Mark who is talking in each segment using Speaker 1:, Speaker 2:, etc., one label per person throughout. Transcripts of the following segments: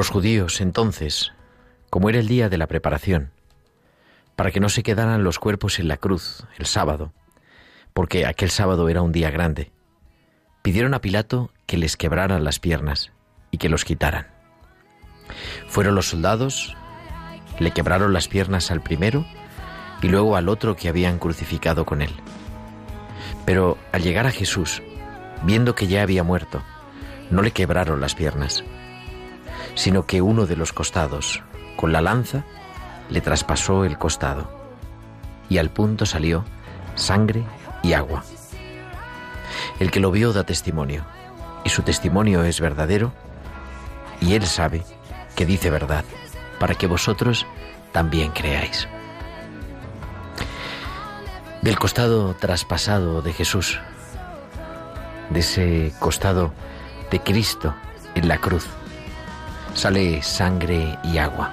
Speaker 1: Los judíos, entonces, como era el día de la preparación, para que no se quedaran los cuerpos en la cruz el sábado, porque aquel sábado era un día grande, pidieron a Pilato que les quebraran las piernas y que los quitaran. Fueron los soldados, le quebraron las piernas al primero y luego al otro que habían crucificado con él. Pero al llegar a Jesús, viendo que ya había muerto, no le quebraron las piernas, sino que uno de los costados, con la lanza, le traspasó el costado, y al punto salió sangre y agua. El que lo vio da testimonio, y su testimonio es verdadero, y él sabe que dice verdad, para que vosotros también creáis. Del costado traspasado de Jesús, de ese costado de Cristo en la cruz, sale sangre y agua.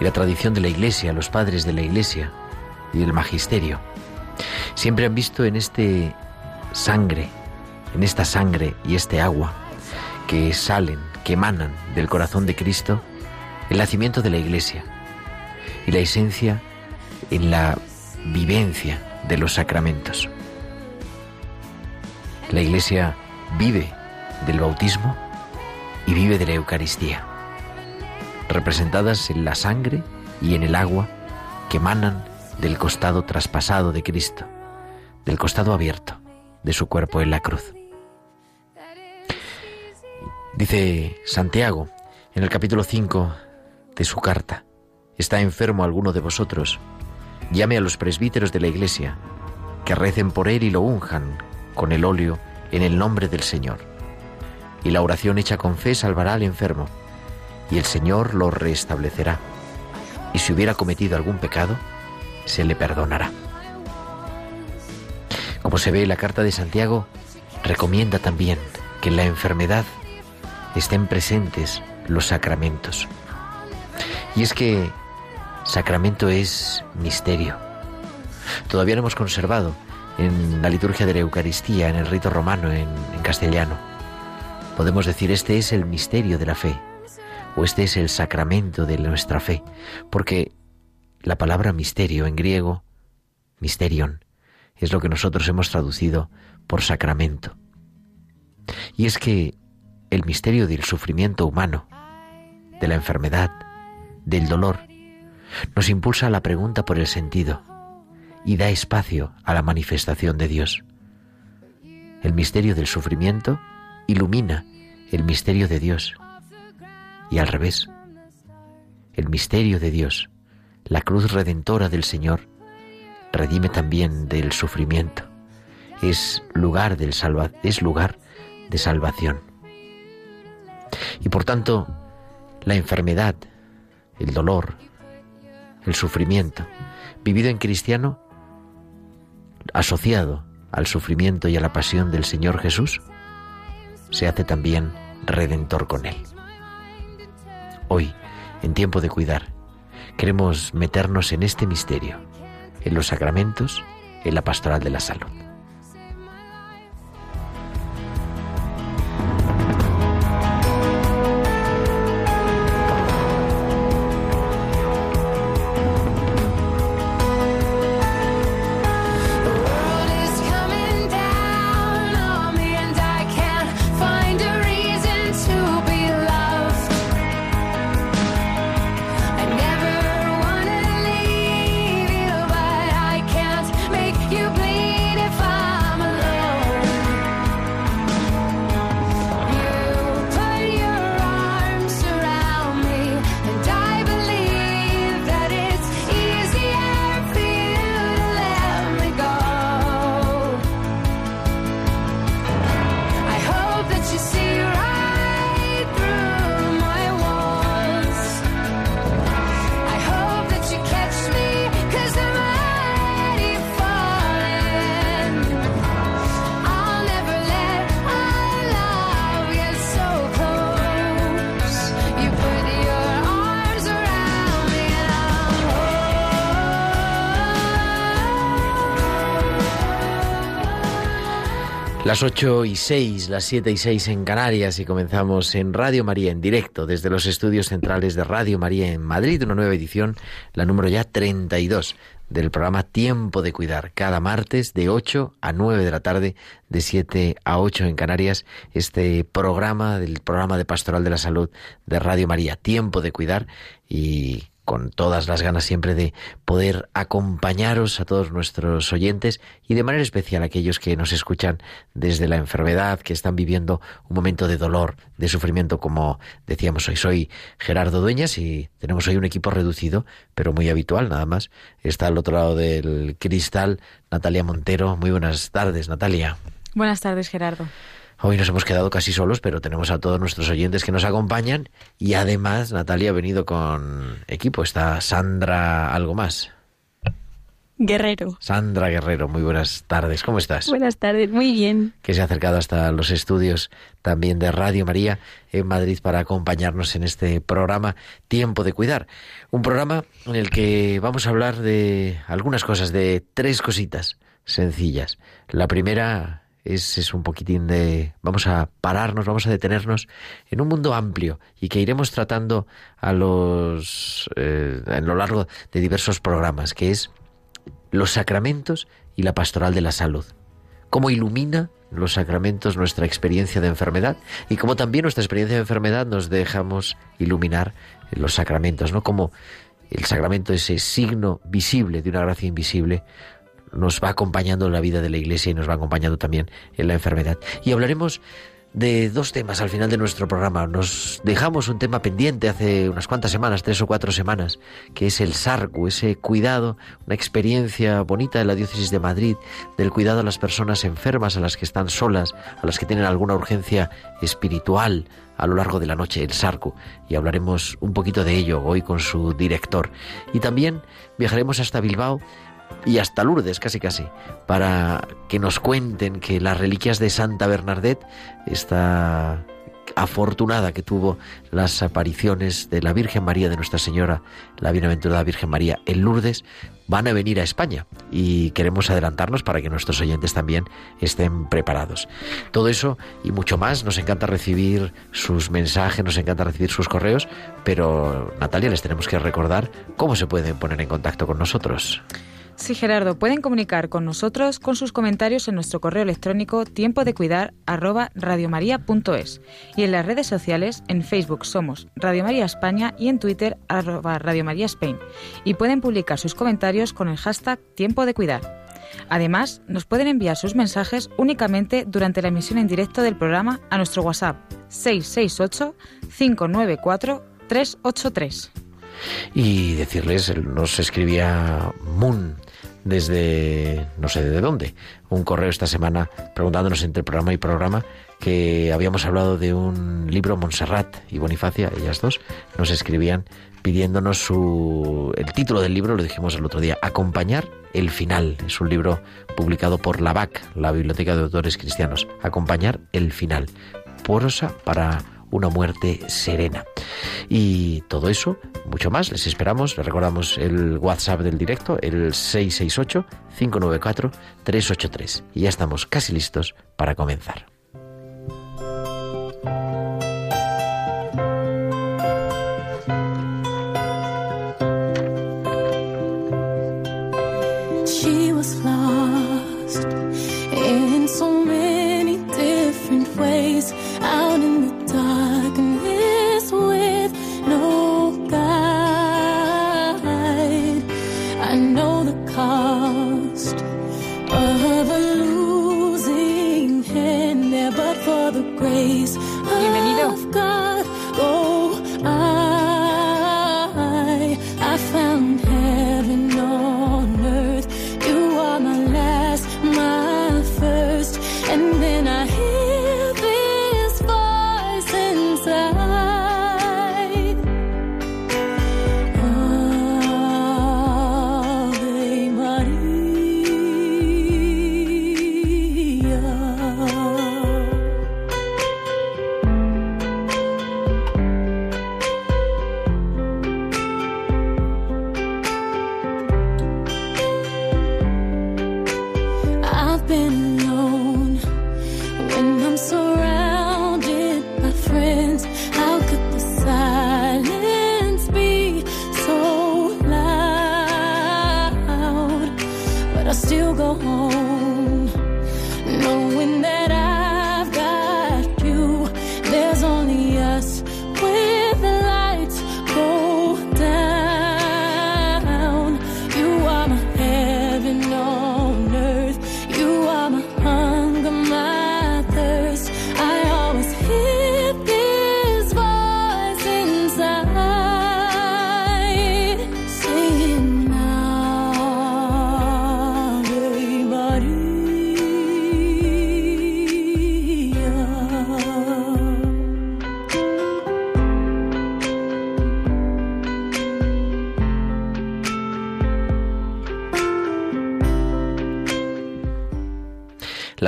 Speaker 1: Y la tradición de la Iglesia, los padres de la Iglesia y del magisterio, siempre han visto en este sangre, en esta sangre y este agua que salen, que emanan del corazón de Cristo, el nacimiento de la Iglesia y la esencia en la vivencia de los sacramentos. La Iglesia vive del bautismo y vive de la Eucaristía, representadas en la sangre y en el agua que emanan del costado traspasado de Cristo, del costado abierto de su cuerpo en la cruz. Dice Santiago en el capítulo 5 de su carta, ¿está enfermo alguno de vosotros? Llame a los presbíteros de la iglesia, que recen por él y lo unjan con el óleo en el nombre del Señor. Y la oración hecha con fe salvará al enfermo, y el Señor lo restablecerá. Y si hubiera cometido algún pecado, se le perdonará. Como se ve la carta de Santiago, recomienda también que en la enfermedad estén presentes los sacramentos. Y es que sacramento es misterio. Todavía no hemos conservado en la liturgia de la Eucaristía, en el rito romano, en castellano. Podemos decir, este es el misterio de la fe, o este es el sacramento de nuestra fe, porque la palabra misterio en griego, misterion, es lo que nosotros hemos traducido por sacramento. Y es que el misterio del sufrimiento humano, de la enfermedad, del dolor, nos impulsa a la pregunta por el sentido y da espacio a la manifestación de Dios. El misterio del sufrimiento ilumina el misterio de Dios y al revés. El misterio de Dios, la cruz redentora del Señor, redime también del sufrimiento. Es lugar del salva es lugar de salvación. Y por tanto, la enfermedad, el dolor, el sufrimiento, vivido en cristiano, asociado al sufrimiento y a la pasión del Señor Jesús, se hace también redentor con Él. Hoy, en tiempo de cuidar, queremos meternos en este misterio, en los sacramentos en la pastoral de la salud. Las 8 y 6, las 7 y 6 en Canarias y comenzamos en Radio María en directo desde los estudios centrales de Radio María en Madrid, una nueva edición, la número ya 32 del programa Tiempo de Cuidar, cada martes de 8 a 9 de la tarde, de 7 a 8 en Canarias, este programa del programa de Pastoral de la Salud de Radio María, Tiempo de Cuidar y con todas las ganas siempre de poder acompañaros a todos nuestros oyentes y de manera especial a aquellos que nos escuchan desde la enfermedad, que están viviendo un momento de dolor, de sufrimiento, como decíamos hoy. Soy Gerardo Dueñas y tenemos hoy un equipo reducido, pero muy habitual nada más. Está al otro lado del cristal Natalia Montero. Muy buenas tardes, Natalia.
Speaker 2: Buenas tardes, Gerardo.
Speaker 1: Hoy nos hemos quedado casi solos, pero tenemos a todos nuestros oyentes que nos acompañan y además Natalia ha venido con equipo. Está Sandra, algo más.
Speaker 2: Guerrero.
Speaker 1: Sandra Guerrero, muy buenas tardes. ¿Cómo estás?
Speaker 2: Buenas tardes, muy bien.
Speaker 1: Que se ha acercado hasta los estudios también de Radio María en Madrid para acompañarnos en este programa Tiempo de Cuidar. Un programa en el que vamos a hablar de algunas cosas, de tres cositas sencillas. La primera es, un poquitín de... Vamos a pararnos, vamos a detenernos en un mundo amplio y que iremos tratando a los... Eh, a lo largo de diversos programas, que es los sacramentos y la pastoral de la salud. Cómo ilumina los sacramentos nuestra experiencia de enfermedad y cómo también nuestra experiencia de enfermedad nos dejamos iluminar en los sacramentos, ¿no? Como el sacramento, ese signo visible de una gracia invisible, nos va acompañando en la vida de la Iglesia y nos va acompañando también en la enfermedad. Y hablaremos de dos temas al final de nuestro programa. Nos dejamos un tema pendiente hace unas cuantas semanas, tres o cuatro semanas, que es el SARCU, ese cuidado, una experiencia bonita de la diócesis de Madrid, del cuidado a las personas enfermas, a las que están solas, a las que tienen alguna urgencia espiritual a lo largo de la noche, el SARCU. Y hablaremos un poquito de ello hoy con su director. Y también viajaremos hasta Bilbao y hasta Lourdes, casi casi, para que nos cuenten que las reliquias de Santa Bernadette, esta afortunada que tuvo las apariciones de la Virgen María, de Nuestra Señora, la Bienaventurada Virgen María en Lourdes, van a venir a España y queremos adelantarnos para que nuestros oyentes también estén preparados. Todo eso y mucho más, nos encanta recibir sus mensajes, nos encanta recibir sus correos, pero Natalia, les tenemos que recordar cómo se pueden poner en contacto con nosotros.
Speaker 2: Sí, Gerardo, pueden comunicar con nosotros con sus comentarios en nuestro correo electrónico tiempo de cuidar y en las redes sociales en Facebook somos Radio María España y en Twitter arroba Radio María Spain y pueden publicar sus comentarios con el hashtag tiempo de cuidar. Además, nos pueden enviar sus mensajes únicamente durante la emisión en directo del programa a nuestro WhatsApp 668 594 383.
Speaker 1: Y decirles, nos escribía Moon desde no sé de dónde, un correo esta semana preguntándonos entre programa y programa que habíamos hablado de un libro Montserrat y Bonifacia, ellas dos, nos escribían pidiéndonos su el título del libro, lo dijimos el otro día, Acompañar el final. Es un libro publicado por la BAC, la Biblioteca de Autores Cristianos. Acompañar el final. Porosa para
Speaker 3: una muerte serena. Y todo eso, mucho más, les esperamos. Les recordamos el WhatsApp del directo, el 668-594-383. Y ya estamos casi listos para comenzar.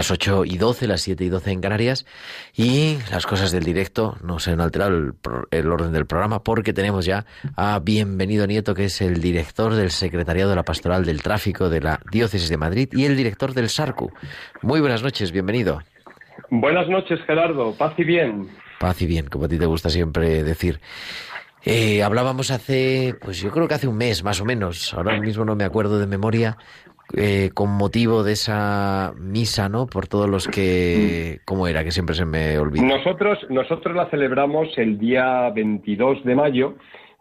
Speaker 3: Las 8 y 12, las 7 y 12 en Canarias. Y las cosas del directo no se han alterado el, el orden del programa porque tenemos ya a Bienvenido Nieto, que es el director del Secretariado de la Pastoral del Tráfico de la Diócesis de Madrid y el director del SARCU. Muy buenas noches, bienvenido.
Speaker 4: Buenas noches, Gerardo. Paz y bien.
Speaker 3: Paz y bien, como a ti te gusta siempre decir. Eh, hablábamos hace, pues yo creo que hace un mes más o menos, ahora mismo no me acuerdo de memoria, eh, con motivo de esa misa, ¿no? Por todos los que... ¿Cómo era? Que siempre se me olvida.
Speaker 4: Nosotros, nosotros la celebramos el día 22 de mayo,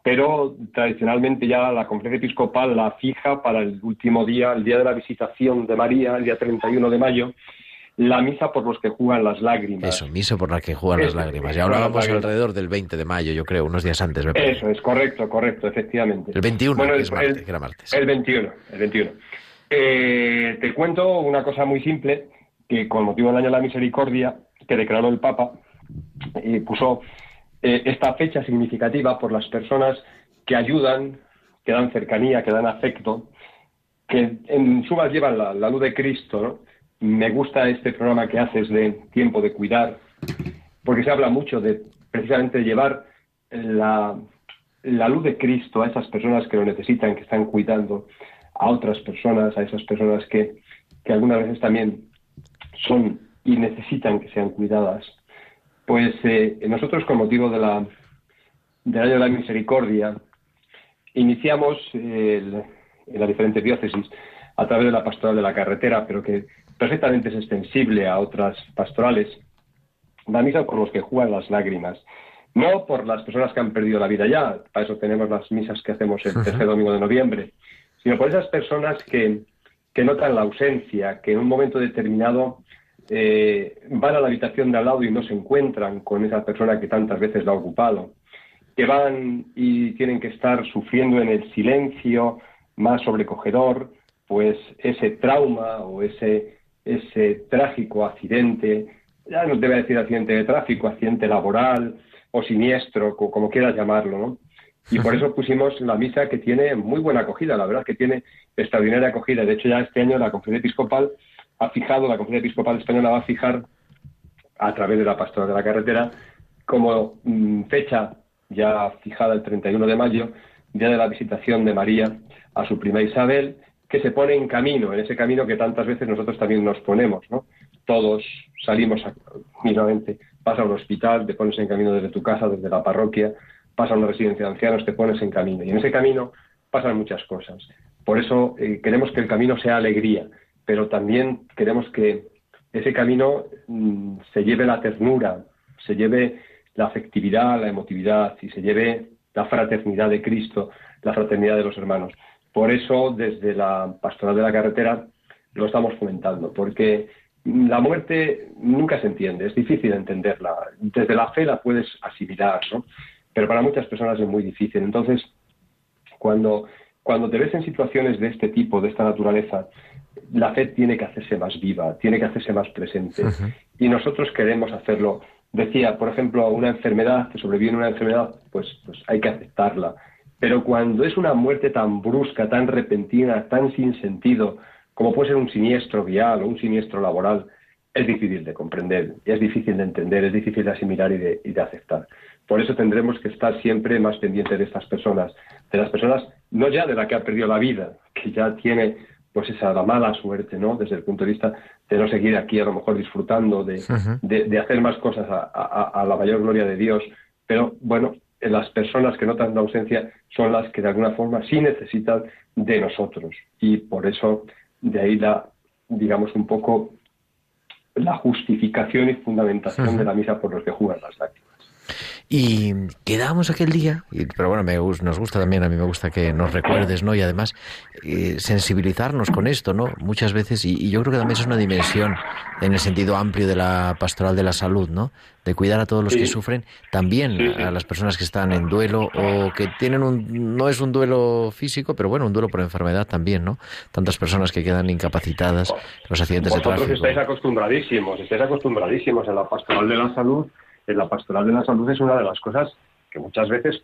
Speaker 4: pero tradicionalmente ya la conferencia episcopal la fija para el último día, el día de la visitación de María, el día 31 de mayo, la misa por los que juegan las lágrimas.
Speaker 3: Eso, misa por la que juegan las lágrimas.
Speaker 4: Las
Speaker 3: hablábamos alrededor del 20 de mayo, yo creo, unos días antes, me parece.
Speaker 4: Eso es correcto, correcto, efectivamente.
Speaker 3: El 21,
Speaker 4: Bueno,
Speaker 3: que
Speaker 4: el-
Speaker 3: es martes,
Speaker 4: el-
Speaker 3: que era martes.
Speaker 4: El 21, el 21. Eh, te cuento una cosa muy simple, que con motivo del Año de la Misericordia, que declaró el Papa, eh, puso eh, esta fecha significativa por las personas que ayudan, que dan cercanía, que dan afecto, que en sumas llevan la, luz de Cristo, ¿no? Me gusta este programa que haces de tiempo de cuidar, porque se habla mucho de precisamente llevar la luz de Cristo a esas personas que lo necesitan, que están cuidando a otras personas, a esas personas que, que algunas veces también son y necesitan que sean cuidadas. Pues eh, nosotros con motivo de la, del año de la misericordia iniciamos eh, el- en las diferentes diócesis a través de la pastoral de la carretera, pero que perfectamente es extensible a otras pastorales, la misa por los que juegan las lágrimas. No por las personas que han perdido la vida ya, para eso tenemos las misas que hacemos el tercer domingo de noviembre, sino por esas personas que, que notan la ausencia, que en un momento determinado eh, van a la habitación de al lado y no se encuentran con esa persona que tantas veces la ha ocupado, que van y tienen que estar sufriendo en el silencio más sobrecogedor, pues ese trauma o ese, ese trágico accidente, ya no a decir accidente de tráfico, accidente laboral o siniestro, co- como quieras llamarlo, ¿no? Y por eso pusimos la misa que tiene muy buena acogida, la verdad que tiene extraordinaria acogida. De hecho, ya este año la Conferencia Episcopal ha fijado, la Conferencia Episcopal Española va a fijar, a través de la Pastora de la Carretera, como mm, fecha ya fijada el 31 de mayo, día de la visitación de María a su prima Isabel, que se pone en camino, en ese camino que tantas veces nosotros también nos ponemos, ¿no? Todos salimos mínimamente, vas a un hospital, te pones en camino desde tu casa, desde la parroquia, vas a una residencia de ancianos, te pones en camino. Y en ese camino pasan muchas cosas. Por eso eh, queremos que el camino sea alegría, pero también queremos que ese camino mm, se lleve la ternura, se lleve la afectividad, la emotividad y se lleve la fraternidad de Cristo, la fraternidad de los hermanos. Por eso, desde la pastoral de la carretera, lo estamos fomentando, porque la muerte nunca se entiende, es difícil entenderla. Desde la fe la puedes asimilar, ¿no? Pero para muchas personas es muy difícil. Entonces, cuando, cuando te ves en situaciones de este tipo, de esta naturaleza, la fe tiene que hacerse más viva, tiene que hacerse más presente. Y nosotros queremos hacerlo. Decía, por ejemplo, una enfermedad, que sobreviene una enfermedad, pues, pues hay que aceptarla. Pero cuando es una muerte tan brusca, tan repentina, tan sin sentido, como puede ser un siniestro vial o un siniestro laboral, es difícil de comprender, es difícil de entender, es difícil de asimilar y de, y de aceptar. Por eso tendremos que estar siempre más pendientes de estas personas, de las personas, no ya de la que ha perdido la vida, que ya tiene pues esa la mala suerte, ¿no? Desde el punto de vista de no seguir aquí a lo mejor disfrutando de, de, hacer más cosas a, a, la mayor gloria de Dios. Pero bueno, las personas que notan la ausencia son las que de alguna forma sí necesitan de nosotros. Y por eso de ahí la, digamos, un poco la justificación y fundamentación de la misa por los que juegan las lágrimas.
Speaker 1: Y quedamos aquel día, pero bueno, me, nos gusta también, a mí me gusta que nos recuerdes, ¿no? Y además eh, sensibilizarnos con esto, ¿no? Muchas veces, y, yo creo que también es una dimensión en el sentido amplio de la pastoral de la salud, ¿no? De cuidar a todos los que sufren, también a las personas que están en duelo o que tienen un, no es un duelo físico, pero bueno, un duelo por enfermedad también, ¿no? Tantas personas que quedan incapacitadas, los accidentes de tráfico.
Speaker 4: estáis acostumbradísimos, estáis acostumbradísimos en la pastoral de la salud en la pastoral de la salud es una de las cosas que muchas veces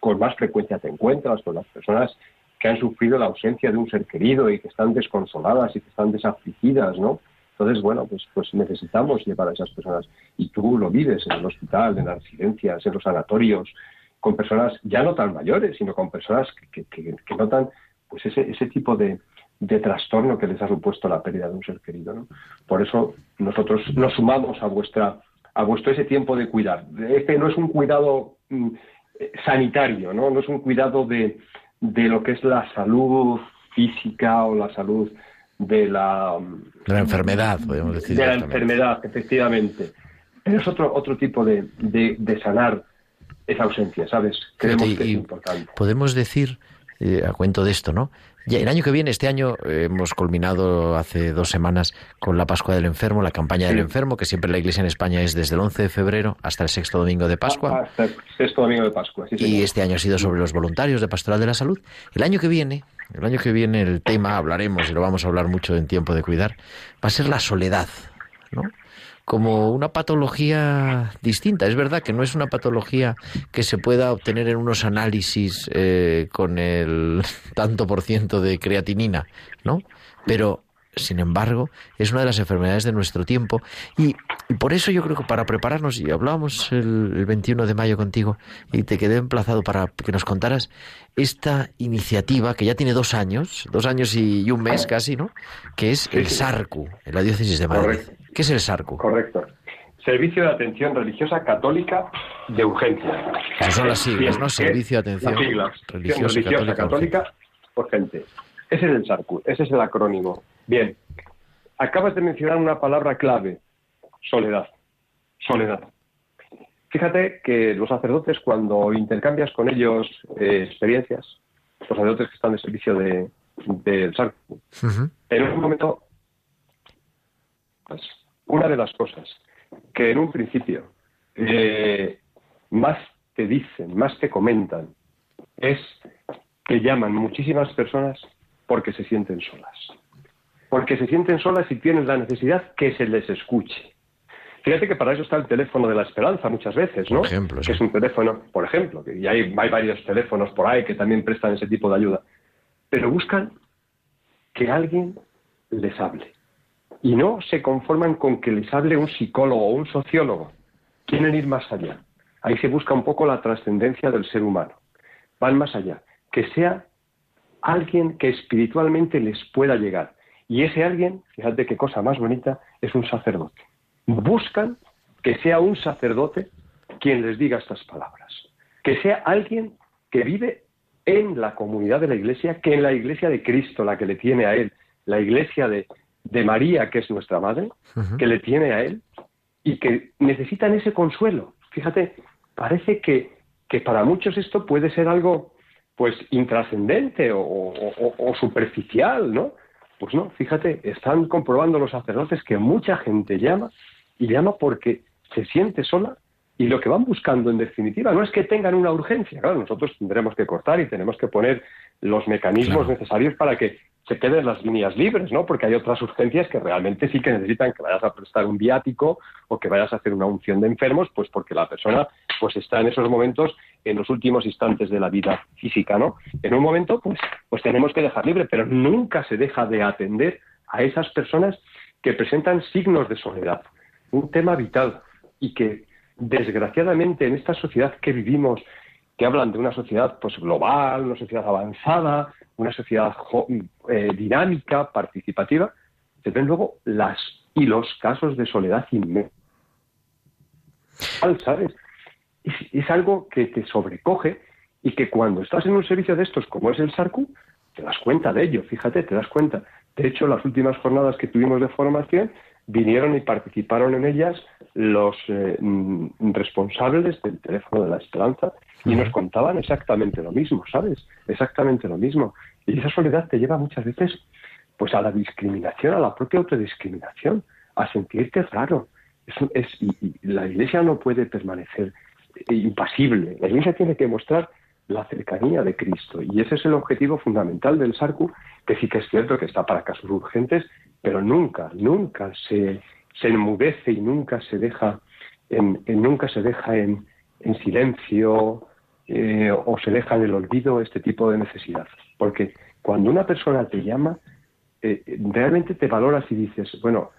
Speaker 4: con más frecuencia te encuentras con las personas que han sufrido la ausencia de un ser querido y que están desconsoladas y que están desafligidas, ¿no? Entonces, bueno, pues, pues necesitamos llevar a esas personas. Y tú lo vives en el hospital, en las residencias, en los sanatorios, con personas ya no tan mayores, sino con personas que, que, notan pues ese, ese tipo de, de trastorno que les ha supuesto la pérdida de un ser querido. ¿no? Por eso nosotros nos sumamos a vuestra a vuestro ese tiempo de cuidar. Este no es un cuidado mm, sanitario, ¿no? No es un cuidado de, de lo que es la salud física o la salud de la...
Speaker 1: De la enfermedad, podemos decir.
Speaker 4: De la enfermedad, efectivamente. Pero es otro, otro tipo de, de, sanar esa ausencia, ¿sabes? Creemos que es importante.
Speaker 1: Podemos decir, eh, a cuento de esto, ¿no? Ya, el año que viene, este año, eh, hemos culminado hace dos semanas con la Pascua del Enfermo, la campaña del Enfermo, que siempre la Iglesia en España es desde el 11 de febrero hasta el sexto domingo de Pascua.
Speaker 4: Hasta el sexto domingo de Pascua, sí,
Speaker 1: Y este año ha sido sobre los voluntarios de Pastoral de la Salud. El año que viene, el año que viene el tema, hablaremos y lo vamos a hablar mucho en tiempo de cuidar, va a ser la soledad, ¿no? Como una patología distinta. Es verdad que no es una patología que se pueda obtener en unos análisis eh, con el tanto por ciento de creatinina, ¿no? Pero sin embargo, es una de las enfermedades de nuestro tiempo y, por eso yo creo que para prepararnos, y hablábamos el, 21 de mayo contigo y te quedé emplazado para que nos contaras esta iniciativa que ya tiene dos años, dos años y, un mes casi, ¿no? Que es el SARCU, en la diócesis de Madrid. ¿Qué es el SARCU?
Speaker 4: Correcto. Servicio de Atención Religiosa Católica de Urgencia.
Speaker 1: Esas son las siglas, ¿no? Servicio de Atención
Speaker 4: Religiosa, Católica, Urgente. Ese es el SARCU, ese es el acrónimo. Bien, acabas de mencionar una palabra clave, soledad. Soledad. Fíjate que los sacerdotes, cuando intercambias con ellos eh, experiencias, los sacerdotes que están de servicio del de, SARCU, en un momento pues, una de las cosas que en un principio eh, más te dicen, más te comentan, es que llaman muchísimas personas porque se sienten solas. Porque se sienten solas y tienen la necesidad que se les escuche. Fíjate que para eso está el teléfono de la esperanza muchas veces, ¿no?
Speaker 1: Por ejemplo,
Speaker 4: Que es un teléfono, por ejemplo, y hay, hay varios teléfonos por ahí que también prestan ese tipo de ayuda. Pero buscan que alguien les hable y no se conforman con que les hable un psicólogo o un sociólogo, quieren ir más allá. Ahí se busca un poco la trascendencia del ser humano. Van más allá. Que sea alguien que espiritualmente les pueda llegar. Y ese alguien, fíjate qué cosa más bonita, es un sacerdote. Buscan que sea un sacerdote quien les diga estas palabras. Que sea alguien que vive en la comunidad de la iglesia, que en la iglesia de Cristo, la que le tiene a él, la iglesia de, María, que es nuestra madre, que le tiene a él, y que necesitan ese consuelo. Fíjate, parece que, que para muchos esto puede ser algo pues intrascendente o, superficial, ¿no? Pues no, fíjate, están comprobando los sacerdotes que mucha gente llama y llama porque se siente sola y lo que van buscando en definitiva no es que tengan una urgencia, claro, nosotros tendremos que cortar y tenemos que poner los mecanismos necesarios para que se queden las líneas libres, ¿no? Porque hay otras urgencias que realmente sí que necesitan que vayas a prestar un viático o que vayas a hacer una unción de enfermos, pues porque la persona pues está en esos momentos en los últimos instantes de la vida física, ¿no? En un momento pues pues tenemos que dejar libre, pero nunca se deja de atender a esas personas que presentan signos de soledad, un tema vital y que desgraciadamente en esta sociedad que vivimos que hablan de una sociedad pues global, una sociedad avanzada, una sociedad eh, dinámica, participativa, se ven luego las y los casos de soledad inmensa. ¿Sabes? Es, algo que te sobrecoge y que cuando estás en un servicio de estos, como es el SARCU, te das cuenta de ello, fíjate, te das cuenta. De hecho, las últimas jornadas que tuvimos de formación, vinieron y participaron en ellas los eh, mm, responsables del teléfono de la esperanza y nos contaban exactamente lo mismo, ¿sabes? Exactamente lo mismo. Y esa soledad te lleva muchas veces pues a la discriminación, a la propia autodiscriminación, a sentirte raro. Es, y, la Iglesia no puede permanecer impasible. La Iglesia tiene que mostrar la cercanía de Cristo. Y ese es el objetivo fundamental del SARCU, que sí que es cierto que está para casos urgentes, pero nunca, nunca se, se enmudece y nunca se deja en, nunca se deja en, en silencio eh, o se deja en el olvido este tipo de necesidad. Porque cuando una persona te llama, eh, realmente te valoras y dices, bueno,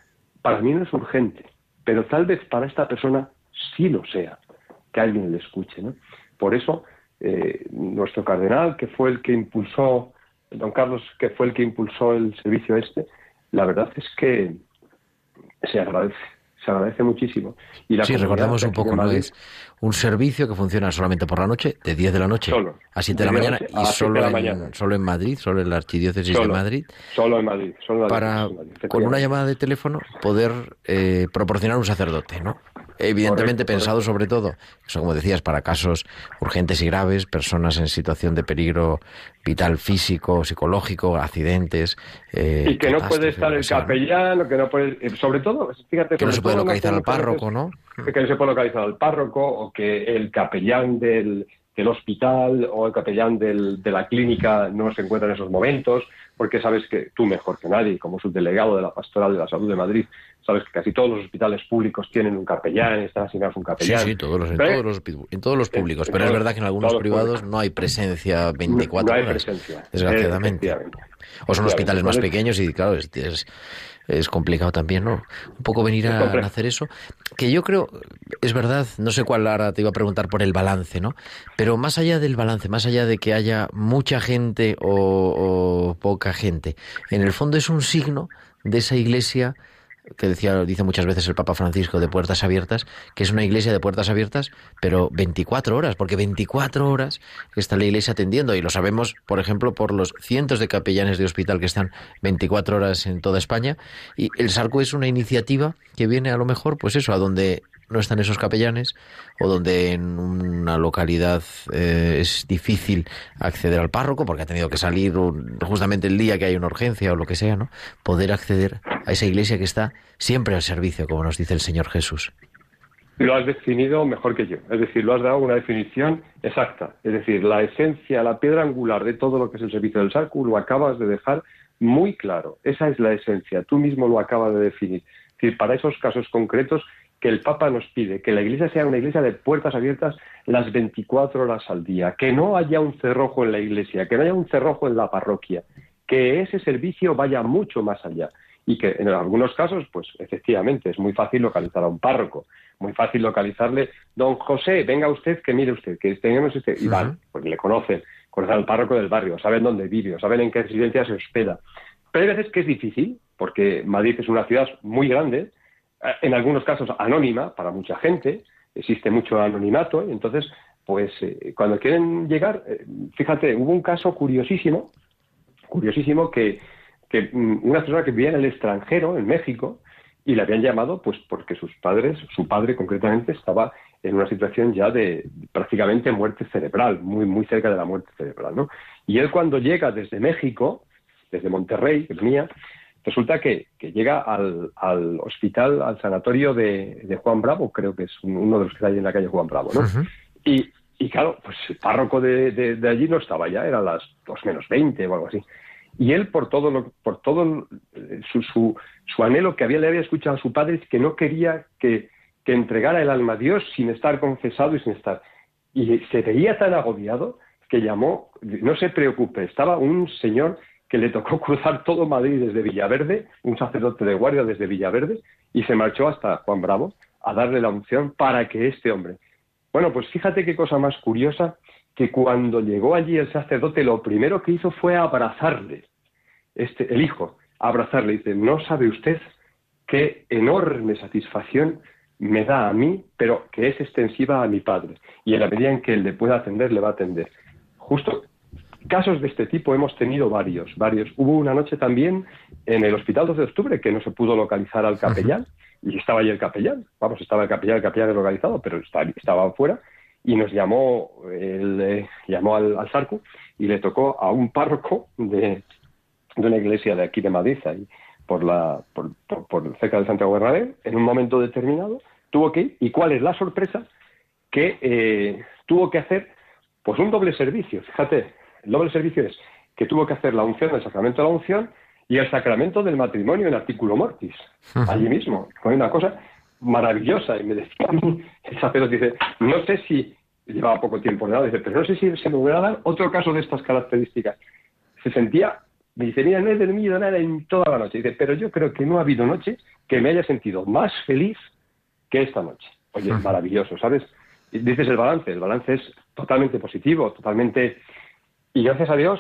Speaker 4: para mí no es urgente, pero tal vez para esta persona sí lo sea, que alguien le escuche. ¿no? Por eso, eh, nuestro cardenal, que fue el que impulsó, don Carlos, que fue el que impulsó el servicio este, la verdad es que se agradece, se agradece muchísimo.
Speaker 1: Y sí, recordamos un poco, ¿no? Es un servicio que funciona solamente por la noche, de 10 de la noche a 7 de la mañana, y solo, en, solo en Madrid, solo en la Archidiócesis de Madrid.
Speaker 4: Solo en Madrid. Solo
Speaker 1: para, con una llamada de teléfono, poder eh, proporcionar un sacerdote, ¿no? Evidentemente pensado sobre todo, eso como decías, para casos urgentes y graves, personas en situación de peligro vital físico, psicológico, accidentes.
Speaker 4: Eh, y que no puede estar el capellán, o que no puede, eh, sobre todo, fíjate.
Speaker 1: Que no se puede localizar al párroco, ¿no?
Speaker 4: Que no se puede localizar al párroco, o que el capellán del, del hospital o el capellán del, de la clínica no se encuentra en esos momentos, porque sabes que tú mejor que nadie, como subdelegado de la Pastoral de la Salud de Madrid, sabes que casi todos los hospitales públicos tienen un capellán, están asignados un capellán.
Speaker 1: Sí, sí, todos los, en, todos los, en todos los públicos, pero es verdad que en algunos privados no hay presencia 24
Speaker 4: no,
Speaker 1: hay
Speaker 4: Presencia,
Speaker 1: desgraciadamente. O son hospitales más pequeños y claro, es, es, complicado también, ¿no? Un poco venir a, hacer eso. Que yo creo, es verdad, no sé cuál ahora te iba a preguntar por el balance, ¿no? Pero más allá del balance, más allá de que haya mucha gente o poca gente, en el fondo es un signo de esa iglesia que decía, dice muchas veces el Papa Francisco de puertas abiertas, que es una iglesia de puertas abiertas, pero 24 horas, porque 24 horas está la iglesia atendiendo, y lo sabemos, por ejemplo, por los cientos de capellanes de hospital que están 24 horas en toda España, y el Sarco es una iniciativa que viene a lo mejor, pues eso, a donde no están esos capellanes o donde en una localidad eh, es difícil acceder al párroco porque ha tenido que salir justamente el día que hay una urgencia o lo que sea, ¿no? Poder acceder a esa iglesia que está siempre al servicio, como nos dice el Señor Jesús.
Speaker 4: Lo has definido mejor que yo, es decir, lo has dado una definición exacta, es decir, la esencia, la piedra angular de todo lo que es el servicio del SACU lo acabas de dejar muy claro, esa es la esencia, tú mismo lo acabas de definir. Es decir, para esos casos concretos que el Papa nos pide, que la Iglesia sea una Iglesia de puertas abiertas las 24 horas al día, que no haya un cerrojo en la Iglesia, que no haya un cerrojo en la parroquia, que ese servicio vaya mucho más allá y que en algunos casos, pues efectivamente, es muy fácil localizar a un párroco, muy fácil localizarle, don José, venga usted, que mire usted, que tenemos este, y van, porque le conocen, conocen al párroco del barrio, saben dónde vive, saben en qué residencia se hospeda. Pero hay veces que es difícil, porque Madrid es una ciudad muy grande, eh, en algunos casos anónima para mucha gente, existe mucho anonimato, y entonces, pues eh, cuando quieren llegar, eh, fíjate, hubo un caso curiosísimo, curiosísimo que mm, una persona que vivía en el extranjero, en México, y le habían llamado pues porque sus padres, su padre concretamente, estaba en una situación ya de prácticamente muerte cerebral, muy, muy cerca de la muerte cerebral, ¿no? Y él cuando llega desde México, desde Monterrey, que venía, resulta que, llega al, hospital, al sanatorio de, Juan Bravo, creo que es uno de los que hay en la calle Juan Bravo, ¿no? y, y, claro, pues el párroco de, de, allí no estaba ya, era las dos menos veinte o algo así. Y él, por todo, lo, por todo eh, su, su, su, anhelo que había, le había escuchado a su padre, es que no quería que, que entregara el alma a Dios sin estar confesado y sin estar. Y se veía tan agobiado que llamó, no se preocupe, estaba un señor que le tocó cruzar todo Madrid desde Villaverde, un sacerdote de guardia desde Villaverde, y se marchó hasta Juan Bravo a darle la unción para que este hombre. Bueno, pues fíjate qué cosa más curiosa, que cuando llegó allí el sacerdote, lo primero que hizo fue abrazarle, este, el hijo, abrazarle. Dice, no sabe usted qué enorme satisfacción me da a mí, pero que es extensiva a mi padre. Y en la medida en que él le pueda atender, le va a atender. Justo casos de este tipo hemos tenido varios, varios. Hubo una noche también en el Hospital 12 de Octubre que no se pudo localizar al capellán, y estaba allí el capellán, vamos, estaba el capellán, el capellán es localizado, pero estaba, estaba afuera, y nos llamó, el, llamó al, al, Sarco y le tocó a un párroco de, de una iglesia de aquí de Madrid, ahí, por, la, por, por, cerca de Santiago Bernabéu, en un momento determinado tuvo que ir, y cuál es la sorpresa, que eh, tuvo que hacer pues un doble servicio, fíjate, el doble servicio es que tuvo que hacer la unción, el sacramento de la unción y el sacramento del matrimonio en artículo mortis, allí mismo, con una cosa maravillosa. Y me decía a mí, el sacerdote, dice, no sé si, llevaba poco tiempo de dice, pero no sé si se me hubiera dado otro caso de estas características. Se sentía, me dice, mira, no he dormido nada en toda la noche. Dice, pero yo creo que no ha habido noche que me haya sentido más feliz que esta noche. Oye, maravilloso, ¿sabes? Y dices el balance, el balance es totalmente positivo, totalmente... Y gracias a Dios,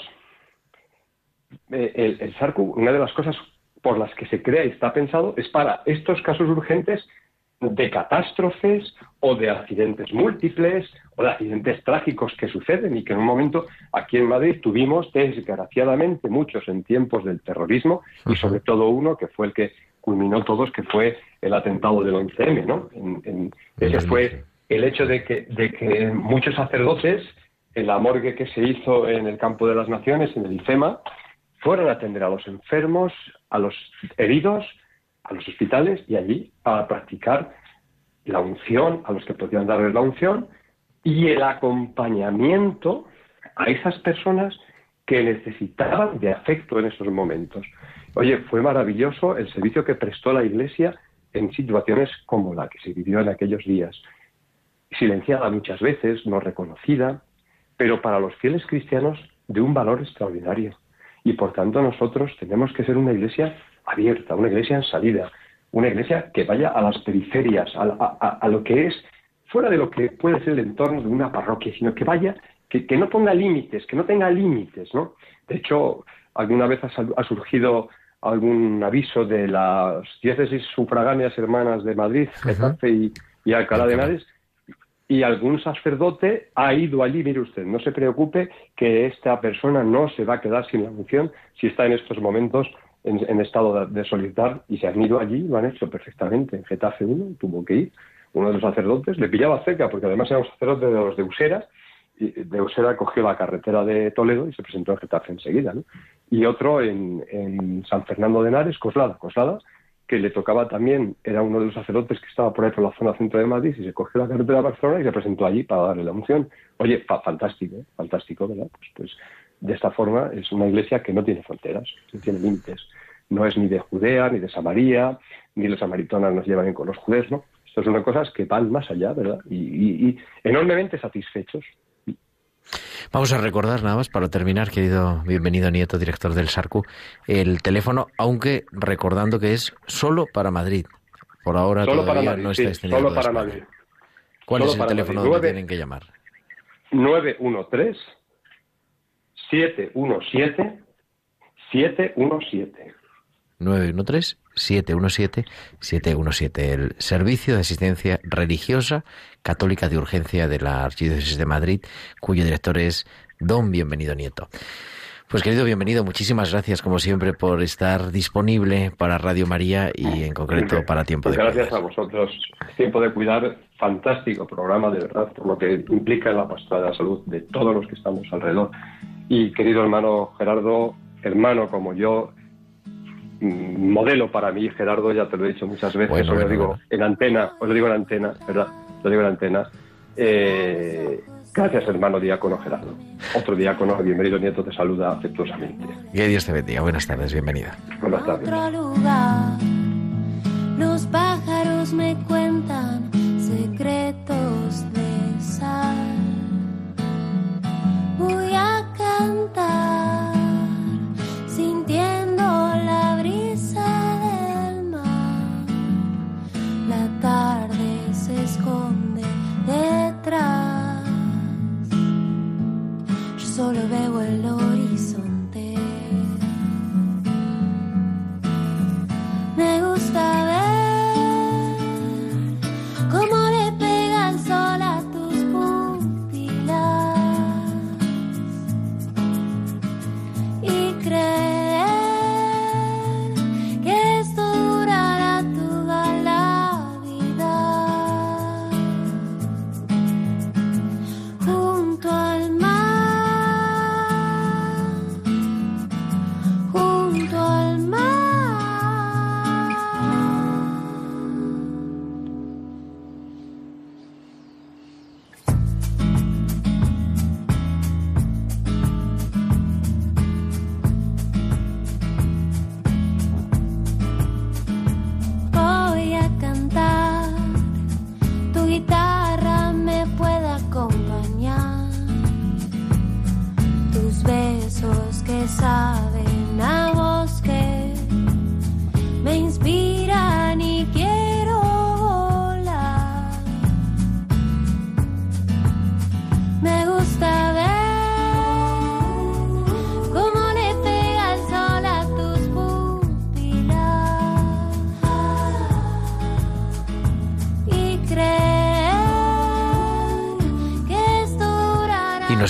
Speaker 4: eh, el, el SARCU, una de las cosas por las que se crea y está pensado es para estos casos urgentes de catástrofes o de accidentes múltiples o de accidentes trágicos que suceden y que en un momento aquí en Madrid tuvimos desgraciadamente muchos en tiempos del terrorismo y sobre todo uno que fue el que culminó todos, que fue el atentado del 11M, ¿no? ese fue el hecho de que, de que muchos sacerdotes, en la morgue que se hizo en el campo de las naciones, en el IFEMA, fueron a atender a los enfermos, a los heridos, a los hospitales y allí a practicar la unción, a los que podían darles la unción y el acompañamiento a esas personas que necesitaban de afecto en esos momentos. Oye, fue maravilloso el servicio que prestó la Iglesia en situaciones como la que se vivió en aquellos días. Silenciada muchas veces, no reconocida, pero para los fieles cristianos de un valor extraordinario. Y por tanto nosotros tenemos que ser una iglesia abierta, una iglesia en salida, una iglesia que vaya a las periferias, a, lo que es fuera de lo que puede ser el entorno de una parroquia, sino que vaya, que, no ponga límites, que no tenga límites, ¿no? De hecho, alguna vez ha, surgido algún aviso de las diócesis sufragáneas hermanas de Madrid, Getafe y, Alcalá de Henares, y algún sacerdote ha ido allí, mire usted, no se preocupe que esta persona no se va a quedar sin la unción si está en estos momentos en, estado de, de, y se han ido allí, lo han hecho perfectamente. En Getafe uno tuvo que ir, uno de los sacerdotes, le pillaba cerca porque además era un sacerdote de los de Usera, y de Usera cogió la carretera de Toledo y se presentó en Getafe enseguida. ¿no? Y otro en, San Fernando de Henares, Coslada, Coslada, que le tocaba también, era uno de los sacerdotes que estaba por ahí por la zona centro de Madrid y se cogió la carretera de Barcelona y se presentó allí para darle la unción. Oye, fantástico, ¿eh? fantástico, ¿verdad? Pues, pues de esta forma es una iglesia que no tiene fronteras, no tiene límites. No es ni de Judea, ni de Samaria, ni los samaritanos nos llevan con los judíos, ¿no? Estas son cosas que van más allá, ¿verdad? Y enormemente satisfechos.
Speaker 1: Vamos a recordar nada más para terminar, querido bienvenido Nieto, director del SARCU, el teléfono, aunque recordando que es solo para Madrid. Por ahora
Speaker 4: Solo para
Speaker 1: todavía
Speaker 4: Madrid,
Speaker 1: no
Speaker 4: sí,
Speaker 1: está extendido
Speaker 4: solo para. Madrid.
Speaker 1: ¿Cuál
Speaker 4: Solo
Speaker 1: es el
Speaker 4: para
Speaker 1: teléfono
Speaker 4: Madrid.
Speaker 1: donde
Speaker 4: Nueve-
Speaker 1: tienen que llamar?
Speaker 4: 913 717 717.
Speaker 1: 913-717-717, el Servicio de Asistencia Religiosa Católica de Urgencia de la Archidiócesis de Madrid, cuyo director es Don Bienvenido Nieto. Pues querido bienvenido, muchísimas gracias como siempre por estar disponible para Radio María y en concreto para Tiempo de
Speaker 4: Gracias
Speaker 1: Cuidar.
Speaker 4: a vosotros. Tiempo de cuidar, fantástico programa, de verdad, por lo que implica en la pastora de la salud de todos los que estamos alrededor. Y querido hermano Gerardo, hermano como yo, modelo para mí, Gerardo, ya te lo he dicho muchas veces,
Speaker 1: Bueno,
Speaker 4: os lo
Speaker 1: bueno,
Speaker 4: digo
Speaker 1: bueno.
Speaker 4: en antena, os lo digo en antena, ¿verdad? Lo digo en antena. Eh, gracias, hermano diácono Gerardo. Otro diácono, bienvenido nieto, te saluda afectuosamente.
Speaker 1: Que Dios te bendiga. Buenas tardes, bienvenida.
Speaker 4: Buenas tardes.
Speaker 5: otro lugar. Los pájaros me cuentan secretos de sal. Voy a cantar Yo solo veo el horizonte.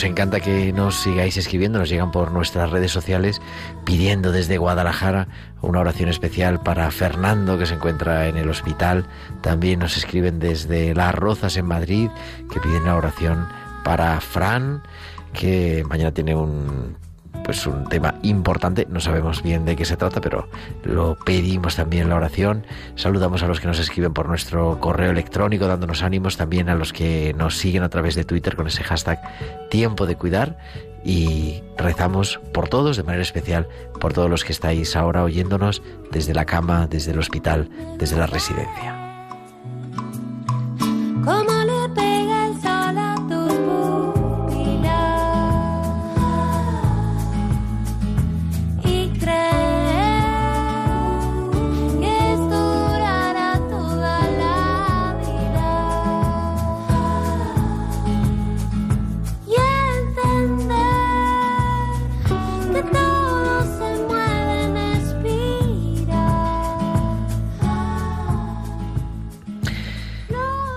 Speaker 1: Encanta que nos sigáis escribiendo, nos llegan por nuestras redes sociales pidiendo desde Guadalajara una oración especial para Fernando que se encuentra en el hospital. También nos escriben desde Las Rozas en Madrid que piden una oración para Fran que mañana tiene un pues un tema importante, no sabemos bien de qué se trata, pero lo pedimos también la oración. Saludamos a los que nos escriben por nuestro correo electrónico dándonos ánimos, también a los que nos siguen a través de Twitter con ese hashtag tiempo de cuidar y rezamos por todos, de manera especial por todos los que estáis ahora oyéndonos desde la cama, desde el hospital, desde la residencia.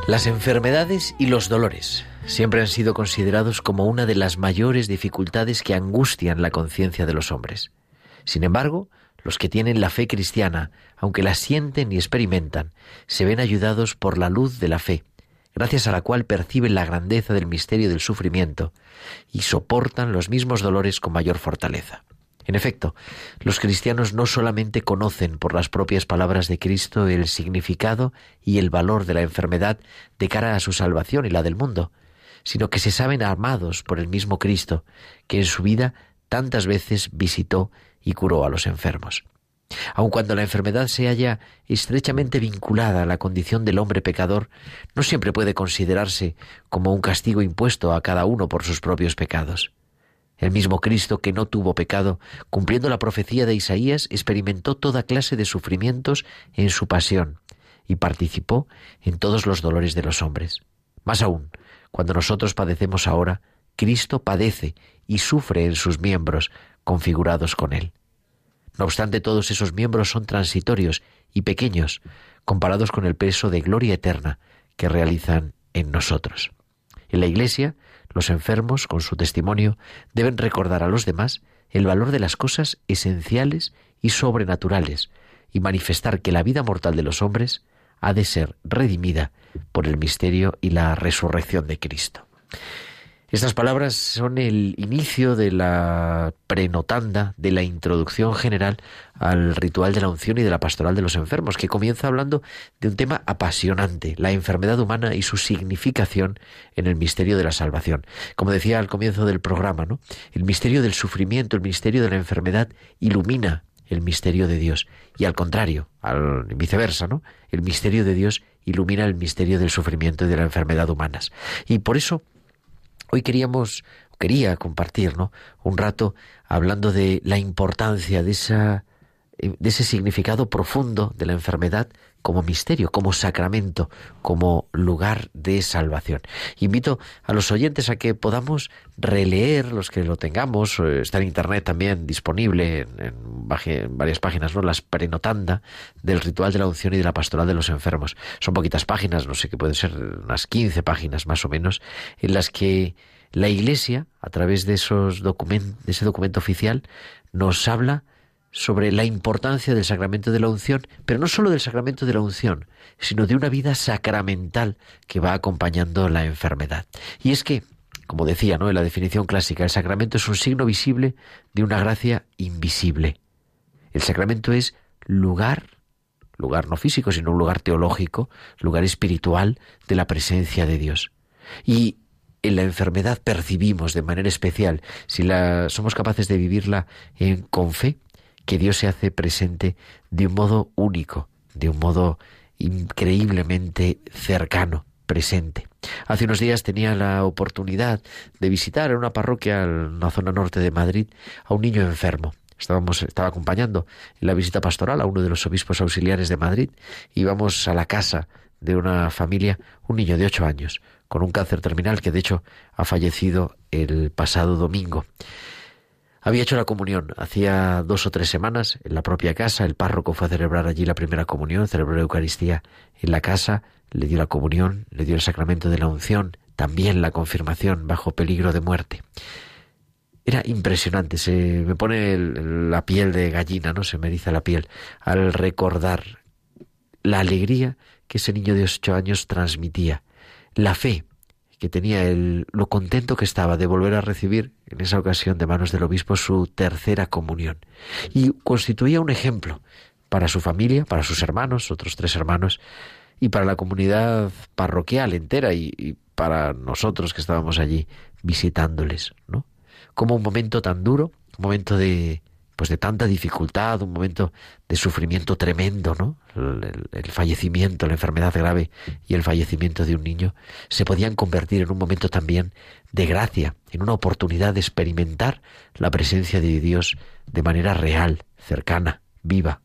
Speaker 1: Las enfermedades y los dolores siempre han sido considerados como una de las mayores dificultades que angustian la conciencia de los hombres. Sin embargo, los que tienen la fe cristiana, aunque la sienten y experimentan, se ven ayudados por la luz de la fe, gracias a la cual perciben la grandeza del misterio del sufrimiento y soportan los mismos dolores con mayor fortaleza. En efecto, los cristianos no solamente conocen por las propias palabras de Cristo el significado y el valor de la enfermedad de cara a su salvación y la del mundo, sino que se saben armados por el mismo Cristo, que en su vida tantas veces visitó y curó a los enfermos. Aun cuando la enfermedad se halla estrechamente vinculada a la condición del hombre pecador, no siempre puede considerarse como un castigo impuesto a cada uno por sus propios pecados. El mismo Cristo que no tuvo pecado, cumpliendo la profecía de Isaías, experimentó toda clase de sufrimientos en su pasión y participó en todos los dolores de los hombres. Más aún, cuando nosotros padecemos ahora, Cristo padece y sufre en sus miembros, configurados con Él. No obstante, todos esos miembros son transitorios y pequeños, comparados con el peso de gloria eterna que realizan en nosotros. En la Iglesia, los enfermos, con su testimonio, deben recordar a los demás el valor de las cosas esenciales y sobrenaturales y manifestar que la vida mortal de los hombres ha de ser redimida por el misterio y la resurrección de Cristo. Estas palabras son el inicio de la prenotanda, de la introducción general al ritual de la unción y de la pastoral de los enfermos, que comienza hablando de un tema apasionante, la enfermedad humana y su significación en el misterio de la salvación. Como decía al comienzo del programa, ¿no? El misterio del sufrimiento, el misterio de la enfermedad ilumina el misterio de Dios y al contrario, al viceversa, ¿no? El misterio de Dios ilumina el misterio del sufrimiento y de la enfermedad humanas. Y por eso Hoy queríamos, quería compartir, ¿no? Un rato hablando de la importancia de esa eh, de ese significado profundo de la enfermedad como misterio, como sacramento, como lugar de salvación. Invito a los oyentes a que podamos releer, los que lo tengamos, eh, está en internet también disponible en, varias páginas, ¿no? Las prenotanda del ritual de la unción y de la pastoral de los enfermos. Son poquitas páginas, no sé qué pueden ser unas 15 páginas más o menos, en las que la Iglesia, a través de esos documentos, de ese documento oficial, nos habla sobre la importancia del sacramento de la unción, pero no solo del sacramento de la unción, sino de una vida sacramental que va acompañando la enfermedad. Y es que, como decía, ¿no? en la definición clásica, el sacramento es un signo visible de una gracia invisible. El sacramento es lugar, lugar no físico, sino un lugar teológico, lugar espiritual de la presencia de Dios. Y en la enfermedad percibimos de manera especial, si la, somos capaces de vivirla en, con fe, que Dios se hace presente de un modo único, de un modo increíblemente cercano, presente. Hace unos días tenía la oportunidad de visitar en una parroquia en la zona norte de Madrid a un niño enfermo. Estábamos, estaba acompañando en la visita pastoral a uno de los obispos auxiliares de Madrid. Íbamos a la casa de una familia, un niño de ocho años, con un cáncer terminal que de hecho ha fallecido el pasado domingo. Había hecho la comunión hacía dos o tres semanas en la propia casa. El párroco fue a celebrar allí la primera comunión, celebró la Eucaristía en la casa, le dio la comunión, le dio el sacramento de la unción, también la confirmación bajo peligro de muerte. Era impresionante, se me pone la piel de gallina, ¿no? Se me eriza la piel al recordar la alegría que ese niño de ocho años transmitía, la fe que tenía el, lo contento que estaba de volver a recibir en esa ocasión de manos del obispo su tercera comunión. Y constituía un ejemplo para su familia, para sus hermanos, otros tres hermanos, y para la comunidad parroquial entera y, y para nosotros que estábamos allí visitándoles, ¿no? Como un momento tan duro, un momento de, pues de tanta dificultad, un momento de sufrimiento tremendo, ¿no? El, fallecimiento, la enfermedad grave y el fallecimiento de un niño se podían convertir en un momento también de gracia, en una oportunidad de experimentar la presencia de Dios de manera real, cercana, viva.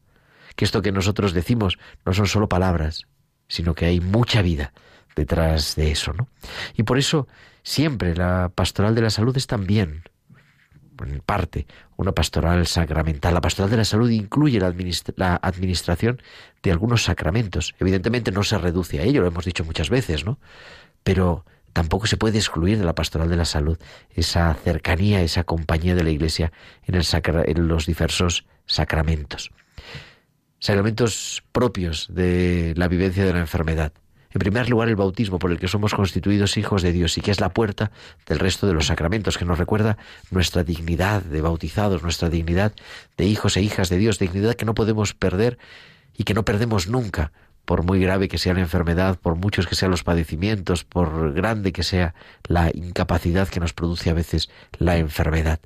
Speaker 1: Que esto que nosotros decimos no son solo palabras, sino que hay mucha vida detrás de eso, ¿no? Y por eso siempre la pastoral de la salud es también parte, una pastoral sacramental. La pastoral de la salud incluye la, administración de algunos sacramentos. Evidentemente no se reduce a ello, lo hemos dicho muchas veces, ¿no? Pero tampoco se puede excluir de la pastoral de la salud esa cercanía, esa compañía de la Iglesia en, en los diversos sacramentos. Sacramentos propios de la vivencia de la enfermedad. En primer lugar, el bautismo por el que somos constituidos hijos de Dios y que es la puerta del resto de los sacramentos, que nos recuerda nuestra dignidad de bautizados, nuestra dignidad de hijos e hijas de Dios, dignidad que no podemos perder y que no perdemos nunca, por muy grave que sea la enfermedad, por muchos que sean los padecimientos, por grande que sea la incapacidad que nos produce a veces la enfermedad.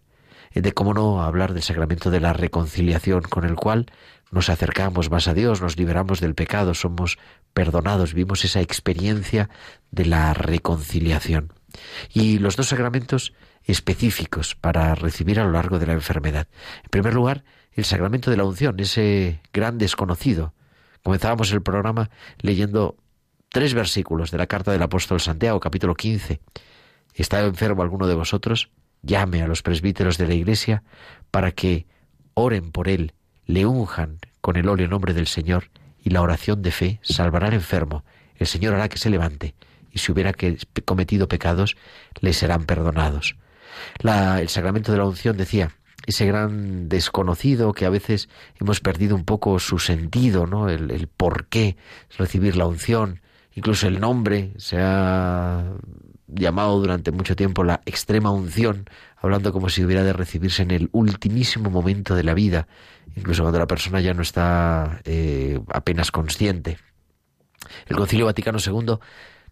Speaker 1: De cómo no hablar del sacramento de la reconciliación con el cual nos acercamos más a Dios, nos liberamos del pecado, somos perdonados, vimos esa experiencia de la reconciliación. Y los dos sacramentos específicos para recibir a lo largo de la enfermedad. En primer lugar, el sacramento de la unción, ese gran desconocido. Comenzábamos el programa leyendo tres versículos de la carta del apóstol Santiago, capítulo 15. ¿Está enfermo alguno de vosotros? Llame a los presbíteros de la iglesia para que oren por él, le unjan con el óleo en nombre del Señor y la oración de fe salvará al enfermo. El Señor hará que se levante y si hubiera cometido pecados, le serán perdonados. el sacramento de la unción decía, ese gran desconocido que a veces hemos perdido un poco su sentido, ¿no? El, el por qué recibir la unción, incluso el nombre se ha llamado durante mucho tiempo la extrema unción, hablando como si hubiera de recibirse en el ultimísimo momento de la vida, incluso cuando la persona ya no está eh, apenas consciente. El Concilio Vaticano II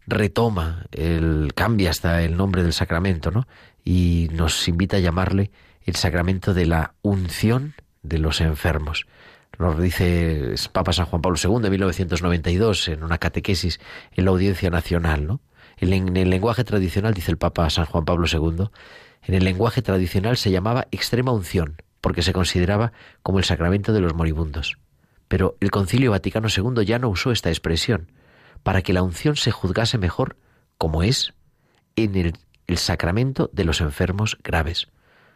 Speaker 1: retoma, el, cambia hasta el nombre del sacramento, ¿no? Y nos invita a llamarle el sacramento de la unción de los enfermos. Nos dice Papa San Juan Pablo II en 1992 en una catequesis en la Audiencia Nacional, ¿no? En el lenguaje tradicional, dice el Papa San Juan Pablo II, en el lenguaje tradicional se llamaba extrema unción, porque se consideraba como el sacramento de los moribundos. Pero el Concilio Vaticano II ya no usó esta expresión, para que la unción se juzgase mejor como es en el, sacramento de los enfermos graves.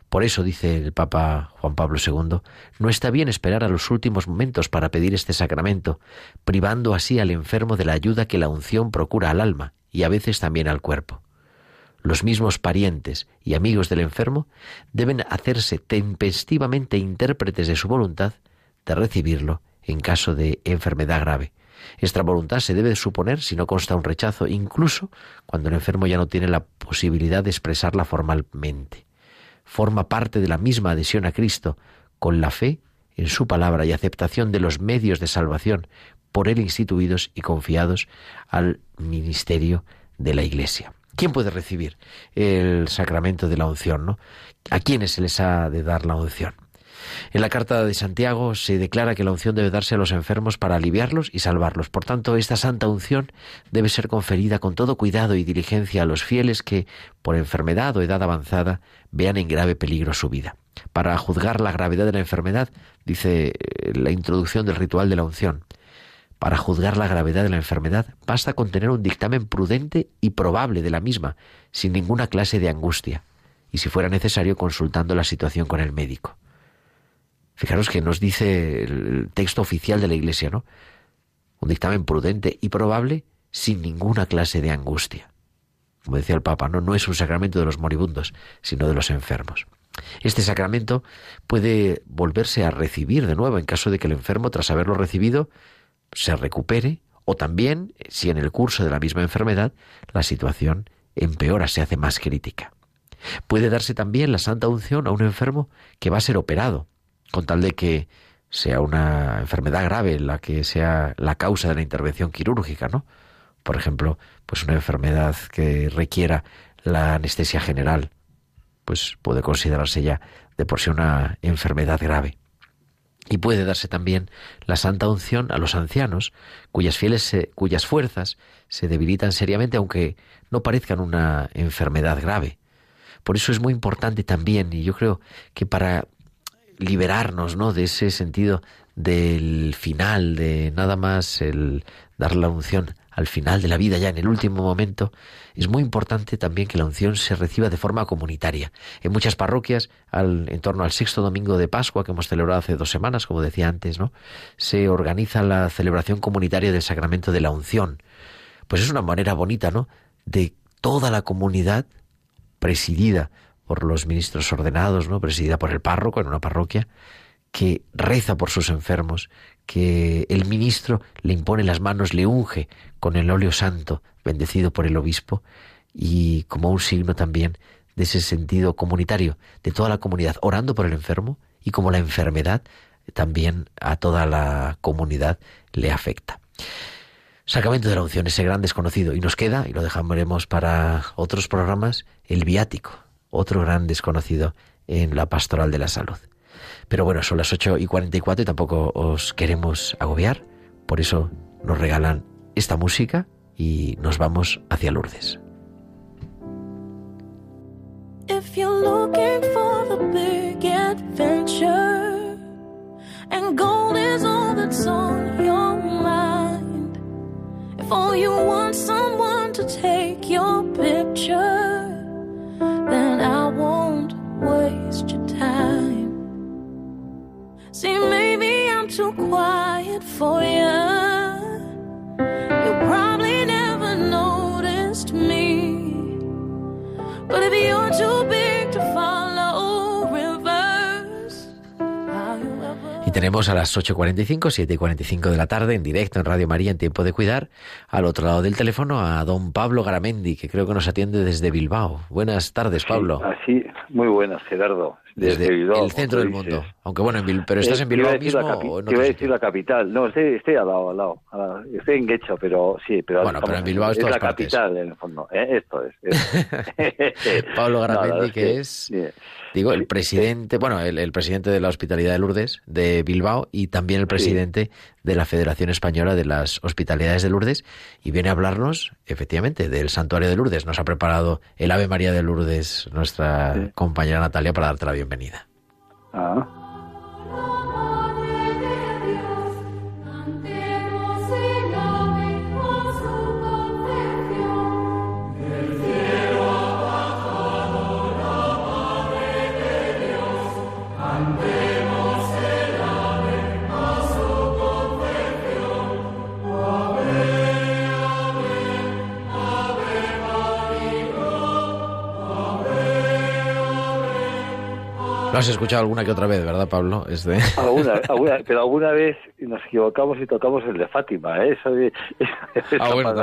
Speaker 1: Por eso, dice el Papa Juan Pablo II, no está bien esperar a los últimos momentos para pedir este sacramento, privando así al enfermo de la ayuda que la unción procura al alma y a veces también al cuerpo. Los mismos parientes y amigos del enfermo deben hacerse tempestivamente intérpretes de su voluntad de recibirlo en caso de enfermedad grave. Esta voluntad se debe suponer si no consta un rechazo, incluso cuando el enfermo ya no tiene la posibilidad de expresarla formalmente forma parte de la misma adhesión a Cristo, con la fe en su palabra y aceptación de los medios de salvación por él instituidos y confiados al ministerio de la Iglesia. ¿Quién puede recibir el sacramento de la unción? ¿no? ¿A quiénes se les ha de dar la unción? En la carta de Santiago se declara que la unción debe darse a los enfermos para aliviarlos y salvarlos. Por tanto, esta santa unción debe ser conferida con todo cuidado y diligencia a los fieles que, por enfermedad o edad avanzada, vean en grave peligro su vida. Para juzgar la gravedad de la enfermedad, dice eh, la introducción del ritual de la unción, para juzgar la gravedad de la enfermedad basta con tener un dictamen prudente y probable de la misma, sin ninguna clase de angustia, y si fuera necesario consultando la situación con el médico. Fijaros que nos dice el texto oficial de la Iglesia, ¿no? Un dictamen prudente y probable sin ninguna clase de angustia. Como decía el Papa, no, no es un sacramento de los moribundos, sino de los enfermos. Este sacramento puede volverse a recibir de nuevo en caso de que el enfermo, tras haberlo recibido, se recupere o también, si en el curso de la misma enfermedad la situación empeora, se hace más crítica. Puede darse también la santa unción a un enfermo que va a ser operado con tal de que sea una enfermedad grave la que sea la causa de la intervención quirúrgica, ¿no? Por ejemplo, pues una enfermedad que requiera la anestesia general, pues puede considerarse ya de por sí una enfermedad grave. Y puede darse también la santa unción a los ancianos, cuyas fieles cuyas fuerzas se debilitan seriamente aunque no parezcan una enfermedad grave. Por eso es muy importante también, y yo creo que para liberarnos, ¿no? De ese sentido del final, de nada más el dar la unción al final de la vida, ya en el último momento, es muy importante también que la unción se reciba de forma comunitaria. En muchas parroquias, al, en torno al sexto domingo de Pascua, que hemos celebrado hace dos semanas, como decía antes, ¿no? Se organiza la celebración comunitaria del sacramento de la unción. Pues es una manera bonita, ¿no? De toda la comunidad presidida por los ministros ordenados, ¿no? presidida por el párroco en una parroquia, que reza por sus enfermos, que el ministro le impone las manos, le unge con el óleo santo, bendecido por el obispo, y como un signo también de ese sentido comunitario, de toda la comunidad, orando por el enfermo, y como la enfermedad también a toda la comunidad le afecta. Sacramento de la unción, ese gran desconocido. Y nos queda, y lo dejaremos para otros programas, el viático, otro gran desconocido en la pastoral de la salud. Pero bueno, son las 8 y 44 y tampoco os queremos agobiar, por eso nos regalan esta música y nos vamos hacia Lourdes.
Speaker 3: If you're looking for the big adventure and gold is all that's on your mind, if all you want someone to take your picture, then I won't waste your time. See, maybe I'm too quiet for you. You probably never noticed me. But if you're too big to follow
Speaker 1: tenemos a las 8.45, 7.45 de la tarde en directo en Radio María en Tiempo de Cuidar, al otro lado del teléfono a don Pablo Garamendi, que creo que nos atiende desde Bilbao. Buenas tardes, Pablo.
Speaker 6: Así, muy buenas, Gerardo. Desde,
Speaker 1: Desde
Speaker 6: Bilbao,
Speaker 1: el centro del mundo. Aunque bueno, en Bil- pero estás
Speaker 6: Eh,
Speaker 1: en
Speaker 6: te iba
Speaker 1: Bilbao mismo
Speaker 6: capi-
Speaker 1: o en
Speaker 6: te iba a
Speaker 1: sitio?
Speaker 6: decir la capital. No, estoy, estoy al lado, al lado. Estoy en Guecho, pero sí, pero
Speaker 1: Bueno, pero en Bilbao es
Speaker 6: la
Speaker 1: partes.
Speaker 6: capital en el fondo. ¿eh? Esto es. esto.
Speaker 1: Pablo
Speaker 6: No,
Speaker 1: Garamendi,
Speaker 6: verdad
Speaker 1: que es,
Speaker 6: sí.
Speaker 1: Digo, el presidente, bueno, el, el presidente de la Hospitalidad de Lourdes de Bilbao y también el presidente de la Federación Española de las Hospitalidades de Lourdes y viene a hablarnos, efectivamente, del Santuario de Lourdes. Nos ha preparado el Ave María de Lourdes nuestra
Speaker 6: Sí.
Speaker 1: compañera Natalia para darte la bienvenida.
Speaker 6: Ah.
Speaker 1: Has escuchado alguna que otra vez, ¿verdad, Pablo? Es de...
Speaker 6: Alguna, alguna- pero alguna vez nos equivocamos y tocamos el de Fátima, ¿eh? Eso, de- eso
Speaker 1: Ah, bueno,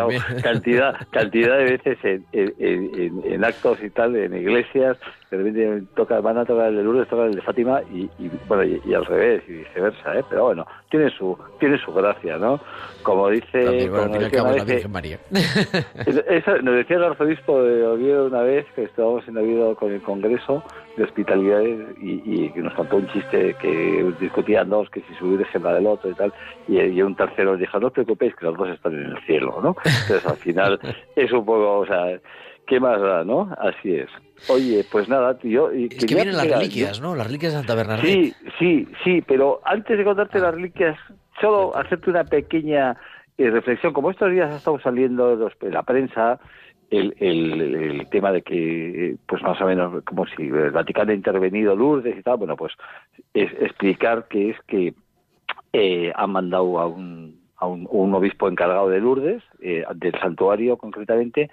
Speaker 6: cantidad, cantidad de veces en, en- en- en actos y tal, en iglesias, de repente toca, van a tocar el de Lourdes, tocan el de Fátima y, y, bueno, y, y al revés y viceversa, ¿eh? Pero bueno, tiene su, tiene su gracia, ¿no? Como dice,
Speaker 1: También, bueno, al
Speaker 6: como
Speaker 1: fin y al
Speaker 6: decía
Speaker 1: cabo,
Speaker 6: una
Speaker 1: la
Speaker 6: vez que-
Speaker 1: Virgen María.
Speaker 6: eso nos decía el arzobispo de Oviedo una vez que estábamos en Oviedo con el Congreso de Hospitalidades y, que nos contó un chiste que discutían dos, que si su virgen la del otro y tal, y, y un tercero dijo, no os preocupéis que los dos están en el cielo, ¿no? Entonces al final es un poco, o sea, ¿qué más da, no? Así es. Oye, pues nada, tío... y
Speaker 1: Es que vienen las reliquias, ¿no? Las reliquias de Santa Bernadette.
Speaker 6: Sí, sí, sí, pero antes de contarte las reliquias, solo hacerte una pequeña eh, reflexión. Como estos días ha estado saliendo los- la prensa el, el, el tema de que, eh, pues más o menos, como si el Vaticano ha intervenido Lourdes y tal, bueno, pues es explicar que es que eh, han mandado a un, a un, un obispo encargado de Lourdes, eh, del santuario concretamente,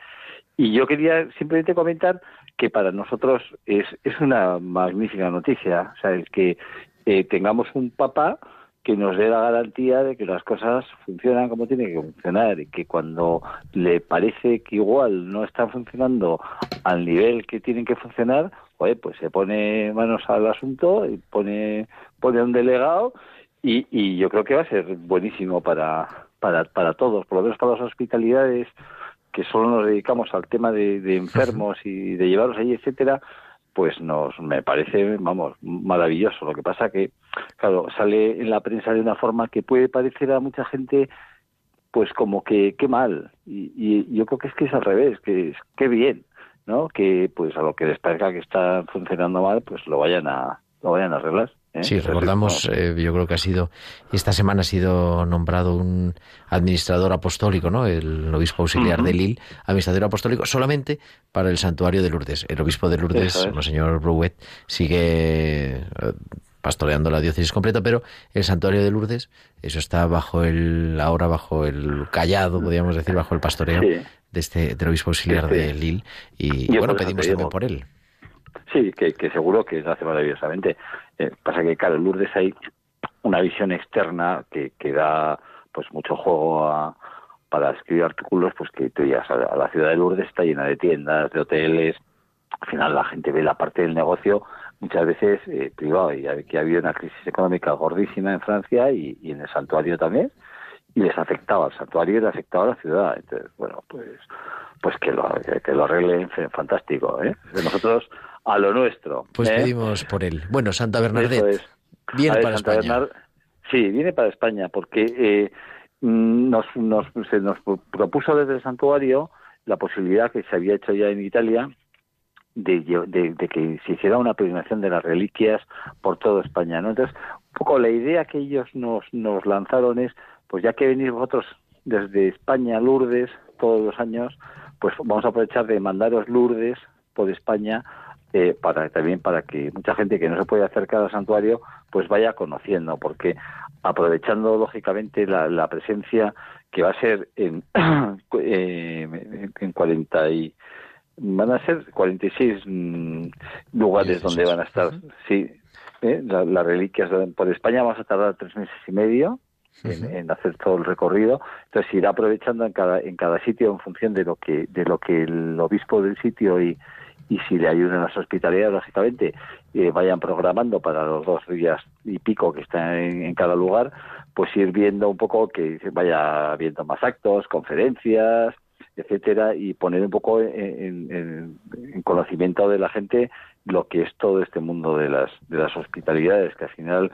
Speaker 6: y yo quería simplemente comentar que para nosotros es, una magnífica noticia, o sea, el que eh, tengamos un papa que nos dé la garantía de que las cosas funcionan como tienen que funcionar y que cuando le parece que igual no están funcionando al nivel que tienen que funcionar, oye, pues se pone manos al asunto y pone, pone un delegado y, y yo creo que va a ser buenísimo para, para, para todos, por lo menos para las hospitalidades que solo nos dedicamos al tema de, de enfermos y de llevarlos allí, etcétera, pues nos me parece, vamos, maravilloso. Lo que pasa que, claro, sale en la prensa de una forma que puede parecer a mucha gente, pues como que qué mal. Y, y yo creo que es que es al revés, que es qué bien, ¿no? Que pues a lo que les parezca que está funcionando mal, pues lo vayan a lo vayan a arreglar. ¿Eh?
Speaker 1: Sí, recordamos, eh, yo creo que ha sido, esta semana ha sido nombrado un administrador apostólico, ¿no? El obispo auxiliar de Lille, administrador apostólico solamente para el santuario de Lourdes. El obispo de Lourdes,
Speaker 6: es.
Speaker 1: Monseñor Brouet, sigue eh, pastoreando la diócesis completa, pero el santuario de Lourdes, eso está bajo el, ahora bajo el callado, podríamos decir, bajo el pastoreo
Speaker 6: Sí.
Speaker 1: de este, del obispo auxiliar
Speaker 6: Sí,
Speaker 1: de Lille. Y bueno, pedimos también por él.
Speaker 6: Sí, que, que seguro que lo hace maravillosamente. Eh, pasa que, claro, en Lourdes hay una visión externa que, que da pues mucho juego a- para escribir artículos, pues que tú ya la ciudad de Lourdes está llena de tiendas, de hoteles. Al final la gente ve la parte del negocio muchas veces eh, privado y que ha habido una crisis económica gordísima en Francia y, en el santuario también y les afectaba al santuario y les afectaba a la ciudad. Entonces, bueno, pues pues que lo, que, lo arreglen, fantástico, ¿eh? Nosotros a lo nuestro.
Speaker 1: Pues
Speaker 6: ¿eh?
Speaker 1: pedimos por él. Bueno, Santa Bernadette,
Speaker 6: es.
Speaker 1: viene
Speaker 6: ver,
Speaker 1: para
Speaker 6: Santa
Speaker 1: España.
Speaker 6: Bernard- sí, viene para España porque eh, mm, nos, nos, se nos propuso desde el santuario la posibilidad que se había hecho ya en Italia de, de, de, que se hiciera una peregrinación de las reliquias por toda España. ¿no? Entonces, un poco la idea que ellos nos, nos lanzaron es, pues ya que venís vosotros desde España, Lourdes, todos los años, pues vamos a aprovechar de mandaros Lourdes por España eh, para también para que mucha gente que no se puede acercar al santuario pues vaya conociendo porque aprovechando lógicamente la, presencia que va a ser en eh, en 40 y van a ser 46 mm, lugares donde van a estar sí eh, las reliquias por España vamos a tardar tres meses y medio en, hacer todo el recorrido. Entonces irá aprovechando en cada en cada sitio en función de lo que de lo que el obispo del sitio y, y si le ayudan las hospitalidades, lógicamente, eh, vayan programando para los dos días y pico que están en, cada lugar, pues ir viendo un poco que vaya viendo más actos, conferencias, etcétera, y poner un poco en, conocimiento de la gente lo que es todo este mundo de las, de las hospitalidades, que al final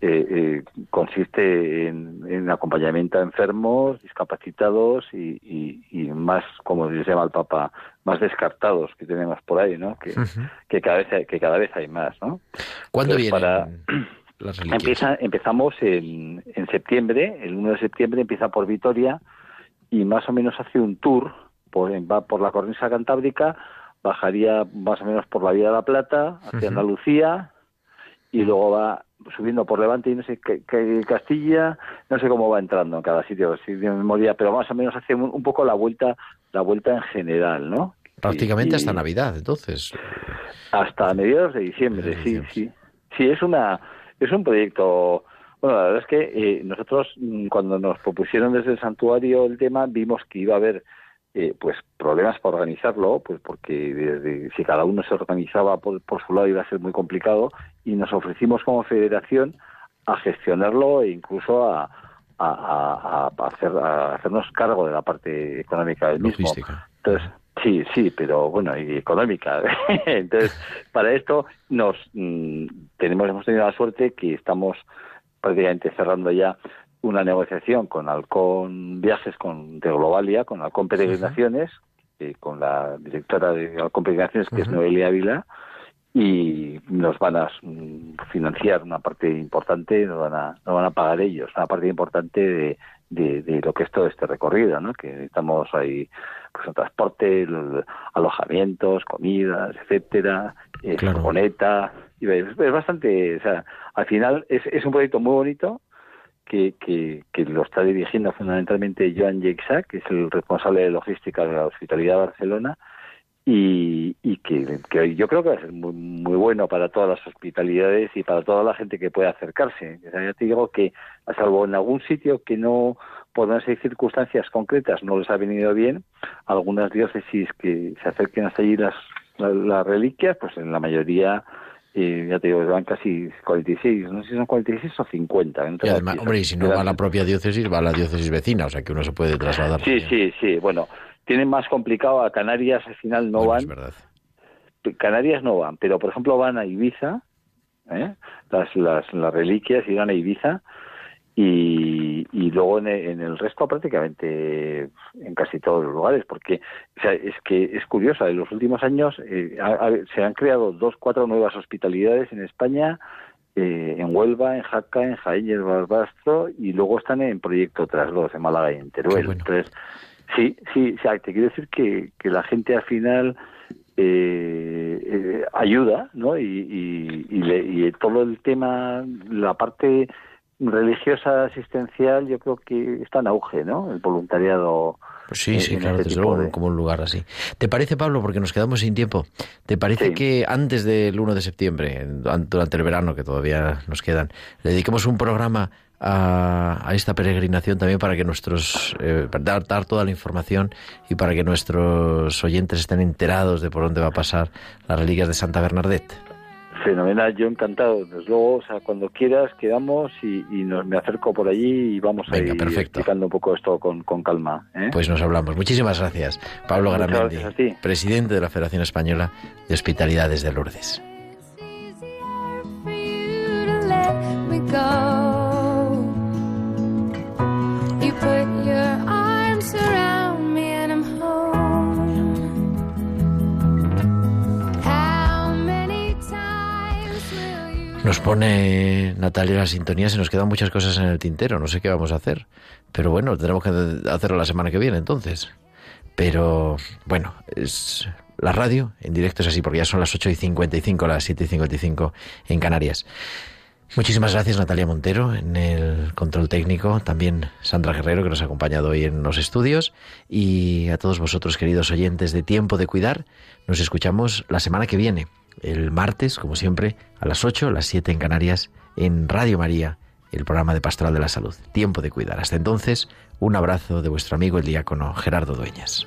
Speaker 6: eh, eh, consiste en, acompañamiento a enfermos, discapacitados y, más, como se llama el Papa, más descartados que tenemos por ahí, ¿no? Que, que cada vez hay, que cada vez hay más, ¿no?
Speaker 1: ¿Cuándo viene?
Speaker 6: Empieza, empezamos en, en septiembre, el 1 de septiembre empieza por Vitoria y más o menos hace un tour, por, va por la cornisa cantábrica, bajaría más o menos por la Vía de la Plata, hacia Andalucía, y luego va subiendo por Levante y no sé qué, Castilla, no sé cómo va entrando en cada sitio, si de memoria, pero más o menos hace un, poco la vuelta, la vuelta en general, ¿no?
Speaker 1: Prácticamente hasta Navidad, entonces.
Speaker 6: Hasta mediados de diciembre, sí, sí. Sí, es una, es un proyecto. Bueno, la verdad es que eh, nosotros mm, cuando nos propusieron desde el santuario el tema vimos que iba a haber eh, pues problemas para organizarlo, pues porque si cada uno se organizaba por, su lado iba a ser muy complicado y nos ofrecimos como federación a gestionarlo e incluso a, a, hacer, a hacernos cargo de la parte económica del mismo. Entonces, sí, sí, pero bueno, y económica. Entonces, para esto nos mm, tenemos hemos tenido la suerte que estamos prácticamente cerrando ya una negociación con Halcón Viajes con, de Globalia, con Halcón Peregrinaciones, eh, con la directora de Halcón Peregrinaciones, que es Noelia Ávila, y nos van a mm, financiar una parte importante, nos van a, nos van a pagar ellos, una parte importante de, de, lo que es todo este recorrido, ¿no? Que estamos ahí, pues, el transporte, alojamientos, comidas, etcétera, eh, y es, bastante, o sea, al final es, es un proyecto muy bonito, que, que, lo está dirigiendo fundamentalmente Joan Yeixac, que es el responsable de logística de la Hospitalidad de Barcelona, y, y que, yo creo que va a ser muy, muy bueno para todas las hospitalidades y para toda la gente que pueda acercarse. ya te digo que, a salvo en algún sitio que no, por no circunstancias concretas, no les ha venido bien, algunas diócesis que se acerquen hasta allí las, las reliquias, pues en la mayoría y ya te digo, van casi 46, no sé si son 46 o 50.
Speaker 1: Y además, hombre, y si no va a la propia diócesis, va a la diócesis vecina, o sea que uno se puede trasladar.
Speaker 6: Sí, sí, sí, bueno, tienen más complicado, a Canarias al final no van. Canarias no van, pero por ejemplo van a Ibiza, ¿eh? las, las, las reliquias irán a Ibiza, y, y luego en el, resto prácticamente en casi todos los lugares porque o sea, es que es curioso en los últimos años eh, se han creado dos cuatro nuevas hospitalidades en España eh, en Huelva en Jaca en Jaén y el Barbastro y luego están en proyecto otras dos en Málaga y en Teruel. Entonces sí sí o sea, te quiero decir que, que la gente al final eh, ayuda no y, y, y, y todo el tema la parte religiosa asistencial yo creo que está en auge, ¿no? El voluntariado.
Speaker 1: Pues sí, sí, claro, este desde luego, como un lugar así. ¿Te parece, Pablo, porque nos quedamos sin tiempo, ¿te parece que antes del 1 de septiembre, durante el verano, que todavía nos quedan, le dediquemos un programa a, esta peregrinación también para que nuestros, eh, dar, dar toda la información y para que nuestros oyentes estén enterados de por dónde va a pasar las reliquias de Santa Bernadette?
Speaker 6: Fenomenal, yo encantado. Desde luego, o sea, cuando quieras quedamos y, nos, me acerco por allí y vamos a ir explicando un poco esto con, calma. ¿eh?
Speaker 1: Pues nos hablamos. Muchísimas gracias. Pablo Garamendi, presidente de la Federación Española de Hospitalidades de Lourdes. Nos pone Natalia la sintonía, se nos quedan muchas cosas en el tintero, no sé qué vamos a hacer. Pero bueno, tendremos que hacerlo la semana que viene entonces. Pero bueno, es la radio en directo es así, porque ya son las 8 y 55, las 7 y 55 en Canarias. Muchísimas gracias Natalia Montero en el control técnico, también Sandra Guerrero que nos ha acompañado hoy en los estudios y a todos vosotros queridos oyentes de Tiempo de Cuidar, nos escuchamos la semana que viene, el martes, como siempre, a las 8, las 7 en Canarias, en Radio María, el programa de Pastoral de la Salud. Tiempo de Cuidar. Hasta entonces, un abrazo de vuestro amigo el diácono Gerardo Dueñas.